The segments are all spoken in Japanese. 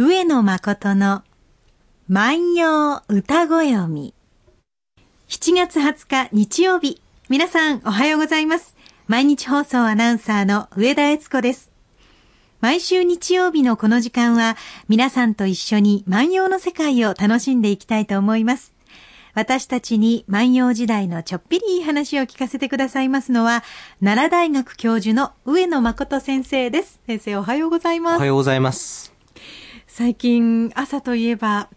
上野誠の万葉歌ご読み。7月20日日曜日。皆さんおはようございます。毎日放送アナウンサーの上田悦子です。毎週日曜日のこの時間は皆さんと一緒に万葉の世界を楽しんでいきたいと思います。私たちに万葉時代のちょっぴりいい話を聞かせてくださいますのは、奈良大学教授の上野誠先生です。先生おはようございます。おはようございます。最近朝といえば、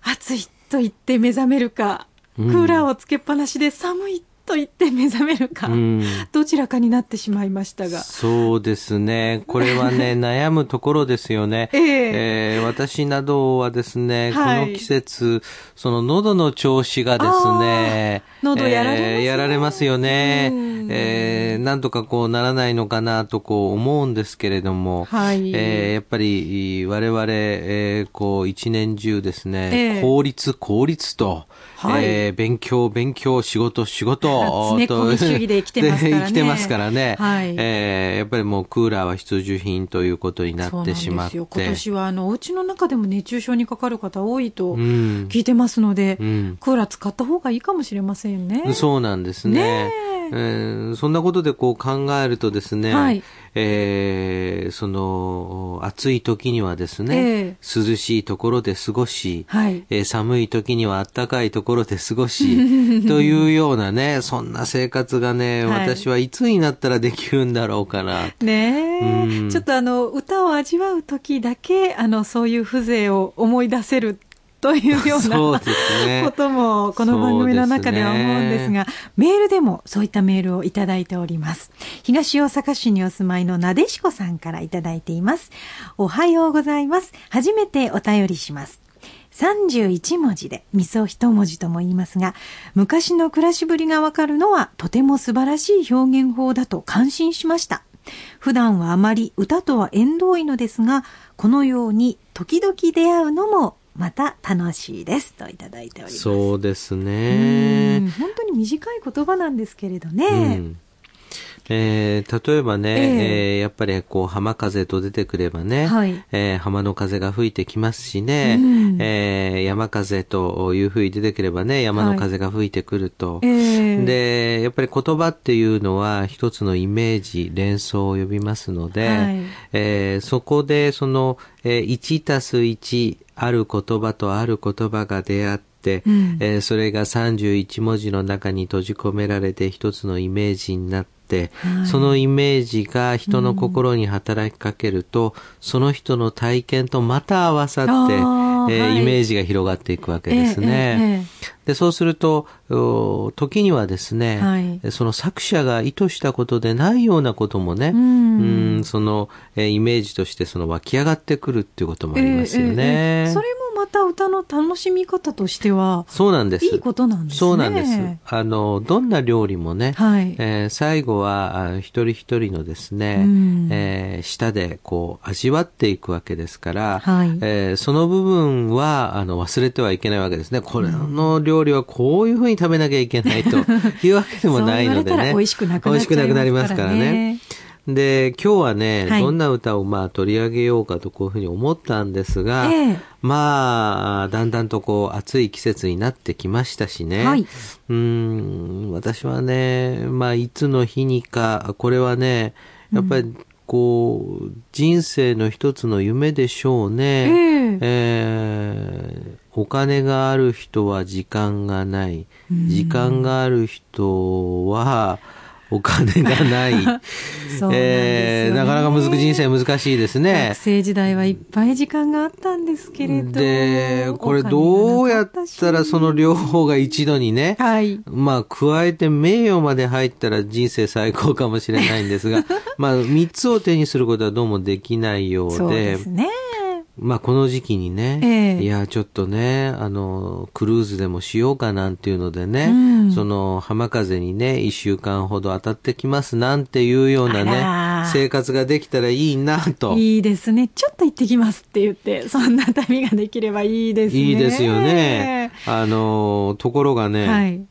暑いと言って目覚めるか、クーラーをつけっぱなしで寒いと言って目覚めるか、うん、どちらかになってしまいましたが。そうですね。これはね、悩むところですよね。えー、えー、私などはですね、はい、この季節、その喉の調子がですね、喉やられます、えー、やられますよね。えー、なんとかこうならないのかなとこう思うんですけれども、はい、えー、やっぱり我々、えー、こう一年中ですね、えー、効率効率と、はい、えー、勉強、勉強、仕事、仕事、常 込み主義で生きてますからね。生きてますからね。はい、えー、やっぱりもうクーラーは必需品ということになってしまって。今年はあの、お家の中でも熱中症にかかる方多いと聞いてますので、うん、クーラー使った方がいいかもしれませんね。そうなんですね。ねえー、そんなことでこう考えるとですね、はい、えー、その暑い時にはですね、えー、涼しいところで過ごし、はい、えー、寒い時には暖かいところで過ごしというようなね そんな生活がね、はい、私はいつになったらできるんだろうかな。ねえ、ちょっとあの歌を味わう時だけあのそういう風情を思い出せるというようなね、こともこの番組の中では思うんですが、すね、メールでもそういったメールをいただいております。東大阪市にお住まいのなでしこさんからいただいています。おはようございます。初めてお便りします。31文字で、味噌一文字とも言いますが、昔の暮らしぶりがわかるのはとても素晴らしい表現法だと感心しました。普段はあまり歌とは縁遠いのですが、このように時々出会うのもまた楽しいですといただいております。そうですね。本当に短い言葉なんですけれどね。うんえー、例えばね、えー、えー、やっぱりこう浜風と出てくればね、はい、えー、浜の風が吹いてきますしね、うん、えー、山風というふうに出てくればね、山の風が吹いてくると、はい、で、やっぱり言葉っていうのは一つのイメージ、連想を呼びますので、はい、えー、そこでその、えー、1たす1、ある言葉とある言葉が出会って、うん、えー、それが31文字の中に閉じ込められて一つのイメージになって、はい、そのイメージが人の心に働きかけると、うん、その人の体験とまた合わさって、えー、イメージが広がっていくわけですね。えー、でそうすると、時にはですね、はい、その作者が意図したことでないようなこともね、うん、ん、その、えー、イメージとしてその湧き上がってくるっていうこともありますよね。それもまた歌の楽しみ方としては、そうなんです。いいことなんですね。そうなんです。あの、どんな料理もね、はい、えー、最後は一人一人のですね、うん、えー、舌でこう味わっていくわけですから、はい、えー、その部分はあの忘れてはいけないわけですね。これの料理はこういうふうに食べなきゃいけないと いうわけでもないのでね。美味しくなくなりますからね。で、今日はね、はい、どんな歌をまあ取り上げようかとこういうふうに思ったんですが、えー、まあ、だんだんとこう暑い季節になってきましたしね。はい、うん、私はね、まあいつの日にか、これはね、やっぱり、こう、人生の一つの夢でしょうね。えー、えー、お金がある人は時間がない。時間がある人は、お金がない。そうなえー、なかなか難人生難しいですね。学生時代はいっぱい時間があったんですけれど。で、これどうやったらその両方が一度にね、はい。まあ、加えて名誉まで入ったら人生最高かもしれないんですが、まあ、三つを手にすることはどうもできないようで。そうですね。まあこの時期にね、えー、いや、ちょっとね、あの、クルーズでもしようかなんていうのでね、うん、その浜風にね、一週間ほど当たってきますなんていうようなね、生活ができたらいいなと。いいですね。ちょっと行ってきますって言って、そんな旅ができればいいですね。いいですよね。あの、ところがね、はい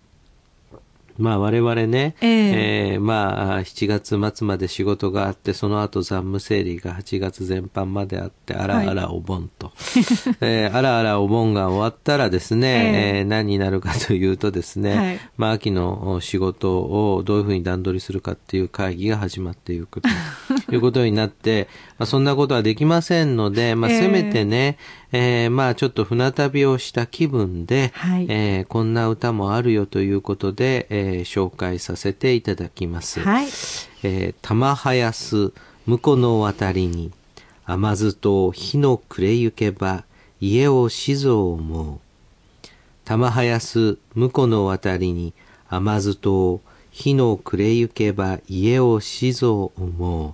まあ我々ね、えー、えー、まあ7月末まで仕事があって、その後残務整理が8月全般まであって、あらあらお盆と。はい、えー、あらあらお盆が終わったらですね、えー、えー、何になるかというとですね、はい、まあ秋の仕事をどういうふうに段取りするかっていう会議が始まっていくということになって、まあそんなことはできませんので、まあせめてね、えー、まあちょっと船旅をした気分で、はい、えー、こんな歌もあるよということで、えー、紹介させていただきます。はい。えー、玉はやす、婿の渡りに、甘酢と火の暮れゆけば、家を死ぞ思う。玉はやす、婿の渡りに、甘酢と火の暮れゆけば家を死ぞ思う。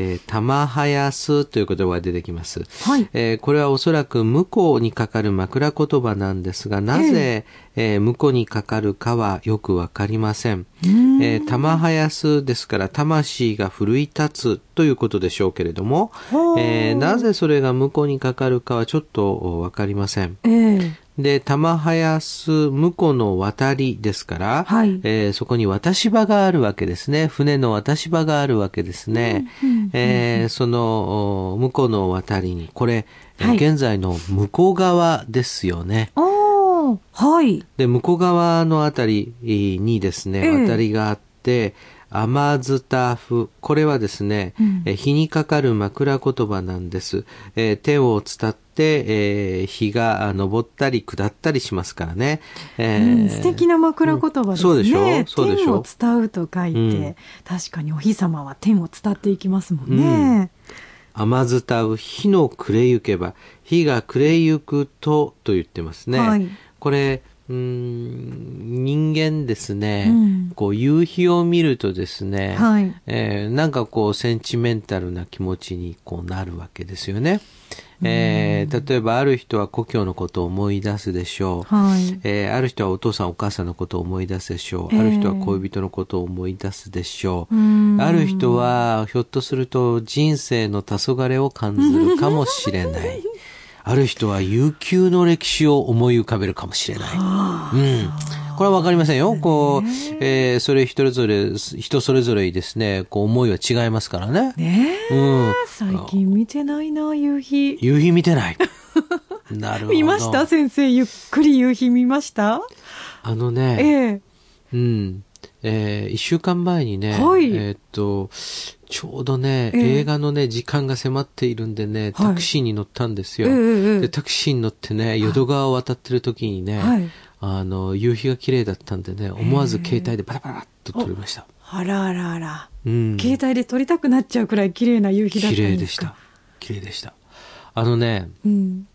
えー、玉はやすという言葉が出てきます。はい。えー、これはおそらく向こうにかかる枕言葉なんですが、なぜ、えー、うにかかるかはよくわかりません。んえー、玉はやすですから、魂が奮い立つということでしょうけれども、えー、なぜそれが向こうにかかるかはちょっとわかりません。えーで、玉早す婿の渡りですから、はい、えー、そこに渡し場があるわけですね。船の渡し場があるわけですね。えその、向こうの渡りに、これ、はい、現在の向こう側ですよね。はい。で、向こう側のあたりにですね、渡りがあって、甘ずたふ。これはですね、うん、え日にかかる枕言葉なんです。えー、手を伝って、えー、日が昇ったり下ったりしますからね。えー、うん、素敵な枕言葉ですね。そうでしょ？そうでしょ？天を伝うと書いて、うん、確かにお日様は天を伝っていきますもんね。甘ずたう日の暮れゆけば、日が暮れゆくとと言ってますね。はい、これ、うん人間ですね、うん、こう夕日を見るとですね、はい、えー、なんかこうセンチメンタルな気持ちにこうなるわけですよね。えー、例えばある人は故郷のことを思い出すでしょう、はい、えー、ある人はお父さんお母さんのことを思い出すでしょう、えー、ある人は恋人のことを思い出すでしょう。ある人はひょっとすると人生の黄昏を感じるかもしれない ある人は悠久の歴史を思い浮かべるかもしれない。うん。これはわかりませんよ。こう、えー、それ人それぞれ、人それぞれですね、こう思いは違いますからね。ねうん。最近見てないな、夕日。夕日見てない。なるほど。見ました？先生、ゆっくり夕日見ました？あのね、ええー、うん。えー、一週間前にね、はい、えー、っと、ちょうどね、えー、映画のね、時間が迫っているんでね、タクシーに乗ったんですよ。はい、で、タクシーに乗ってね、淀川を渡ってる時にね、はい、あの、夕日が綺麗だったんでね、思わず携帯でパラパラっと撮りました。あらあらあら。うん。携帯で撮りたくなっちゃうくらい綺麗な夕日だったんですか？綺麗でした。綺麗でした。あのね、うん、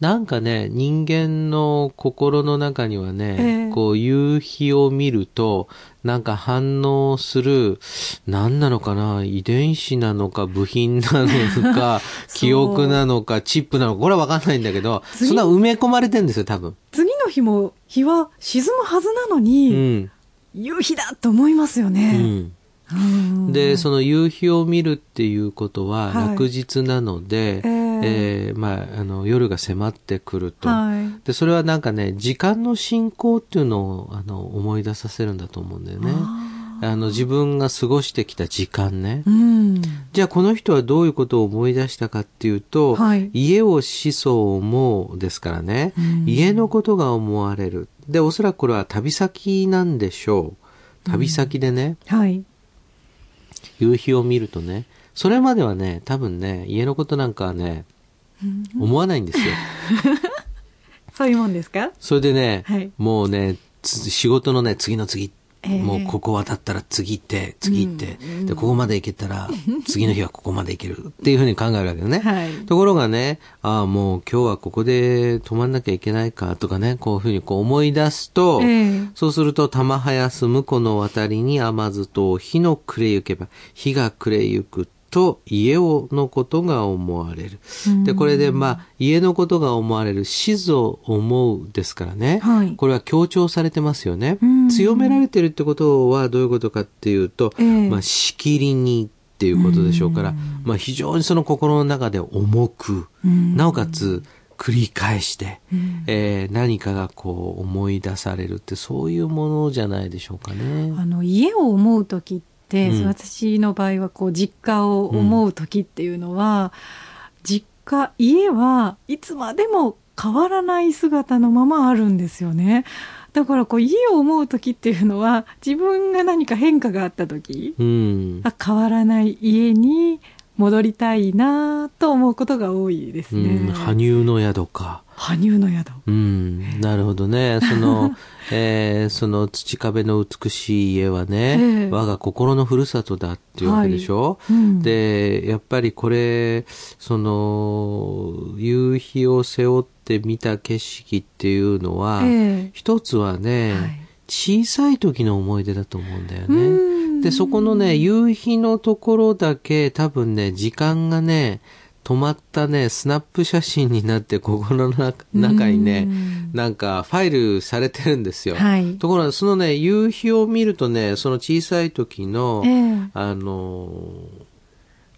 なんかね、人間の心の中にはね、えー、こう夕日を見ると、なんか反応する、何なのかな、遺伝子なのか、部品なのか、記憶なのか、チップなのか、これはわかんないんだけど、そんな埋め込まれてんですよ、多分。次の日も日は沈むはずなのに、うん、夕日だと思いますよね。うん。で、その夕日を見るっていうことは、落日なので、はい、え。ー、まあ、あの、夜が迫ってくると、はい、で、それはなんかね、時間の進行っていうのを、あの、思い出させるんだと思うんだよね。あの、自分が過ごしてきた時間ね。うん、じゃあ、この人はどういうことを思い出したかっていうと、はい、家を思想思うですからね、うん、家のことが思われる。で、おそらくこれは旅先なんでしょう。旅先でね。うん、はい。夕日を見るとね、それまではね、多分ね、家のことなんかはね、思わないんですよ。そういうもんですか？それでね、はい、もうね、仕事のね、次の次、えー、もうここ渡ったら次行って、次行って、うん、で、ここまで行けたら、次の日はここまで行けるっていうふうに考えるわけよね。はい、ところがね、ああ、もう今日はここで泊まんなきゃいけないかとかね、こういうふうにこう思い出すと、えー、そうすると、玉早す婿の渡りに甘酢と火の暮れゆけば、火が暮れゆくと家をのことが思われる。で、これでまあ、家のことが思われる、死ぞ思うですからね、はい、これは強調されてますよね。強められてるってことはどういうことかっていうと、えー、まあ、しきりにっていうことでしょうから、まあ、非常にその心の中で重く、なおかつ、繰り返して、うん、えー、何かがこう思い出されるってそういうものじゃないでしょうかね。あの家を思う時って、うん、私の場合はこう実家を思う時っていうのは、うん、実家家はいつまでも変わらない姿のままあるんですよね。だからこう家を思う時っていうのは自分が何か変化があった時、うん、変わらない家に戻りたいなと思うことが多いですね。うん、羽生の宿か。羽生の宿。うん、なるほどね。その、えー、その土壁の美しい家はね、えー、我が心のふるさとだっていうわけでしょ、はいうん、で、やっぱりこれ、その、夕日を背負って見た景色っていうのは、えー、一つはね、はい、小さい時の思い出だと思うんだよね。で、そこのね、夕日のところだけ多分ね、時間がね、止まったね、スナップ写真になって心の中にね、なんかファイルされてるんですよ。はい、ところがそのね、夕日を見るとね、その小さい時の、えー、あの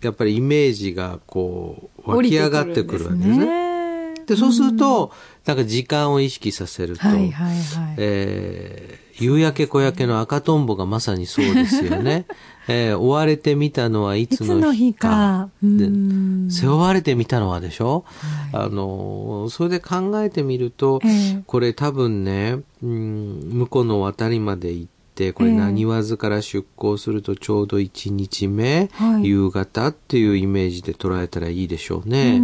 やっぱりイメージがこう、湧き上がってくるわけですね。で、そうすると、なんか時間を意識させると、はいはいはい、えー夕焼け小焼けの赤とんぼがまさにそうですよね。えー、追われてみたのはいつの日か。日か。背負われてみたのはでしょ、はい、あの、それで考えてみると、えー、これ多分ね、うん、向こうの渡りまで行って、これ何わずから出港するとちょうど1日目、夕方っていうイメージで捉えたらいいでしょうね。う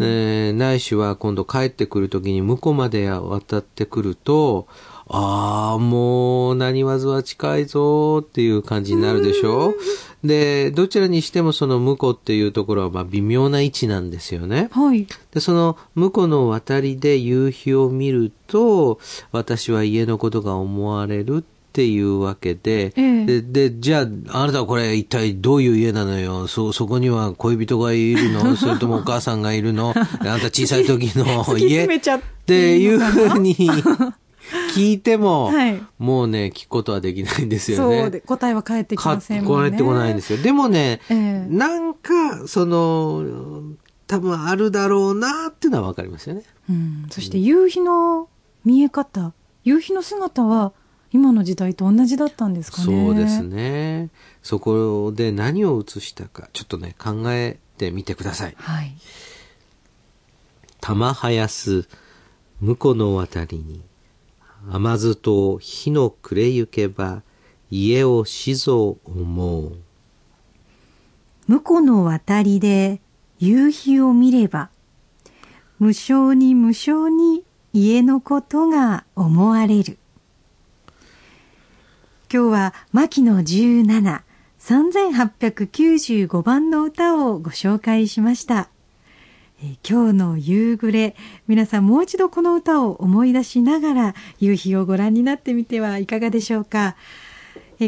えー、ないしは今度帰ってくるときに向こうまで渡ってくると、ああ、もう、何わずは近いぞっていう感じになるでしょで、どちらにしてもその婿っていうところはまあ微妙な位置なんですよね。はい。で、その婿の渡りで夕日を見ると、私は家のことが思われるっていうわけで、ええ、で、で、じゃあ、あなたはこれ一体どういう家なのよ？そ、そこには恋人がいるの？それともお母さんがいるの？あなた小さい時の 家？っていうふうに 聞いても、はい、もうね、聞くことはできないんですよね。答えは返ってきませんもんね。返ってこないんですよ。でもね、えー、なんか、その、多分あるだろうなっていうのはわかりますよね。うん。そして夕日の見え方、夕日の姿は、今の時代と同じだったんですかね。そうですね。そこで何を映したか、ちょっとね、考えてみてください。はい。玉はやす、婿の渡りに、甘酢と火の暮れゆけば家をしぞ思う。婿の渡りで夕日を見れば無性に無性に家のことが思われる。今日は牧野17、3895番の歌をご紹介しました。今日の夕暮れ皆さんもう一度この歌を思い出しながら夕日をご覧になってみてはいかがでしょうか。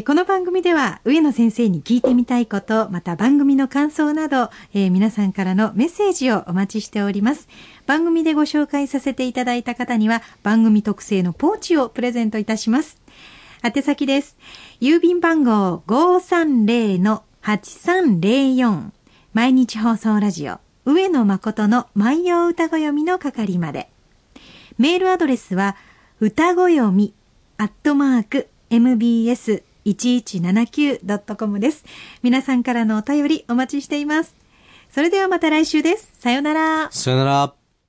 この番組では上野先生に聞いてみたいことまた番組の感想など、え皆さんからのメッセージをお待ちしております。番組でご紹介させていただいた方には番組特製のポーチをプレゼントいたします。宛先です郵便番号530-8304毎日放送ラジオ上野誠の万葉歌子読みの係まで。メールアドレスは、歌子読み、アットマーク、mbs1179.com です。皆さんからのお便りお待ちしています。それではまた来週です。さよなら。さよなら。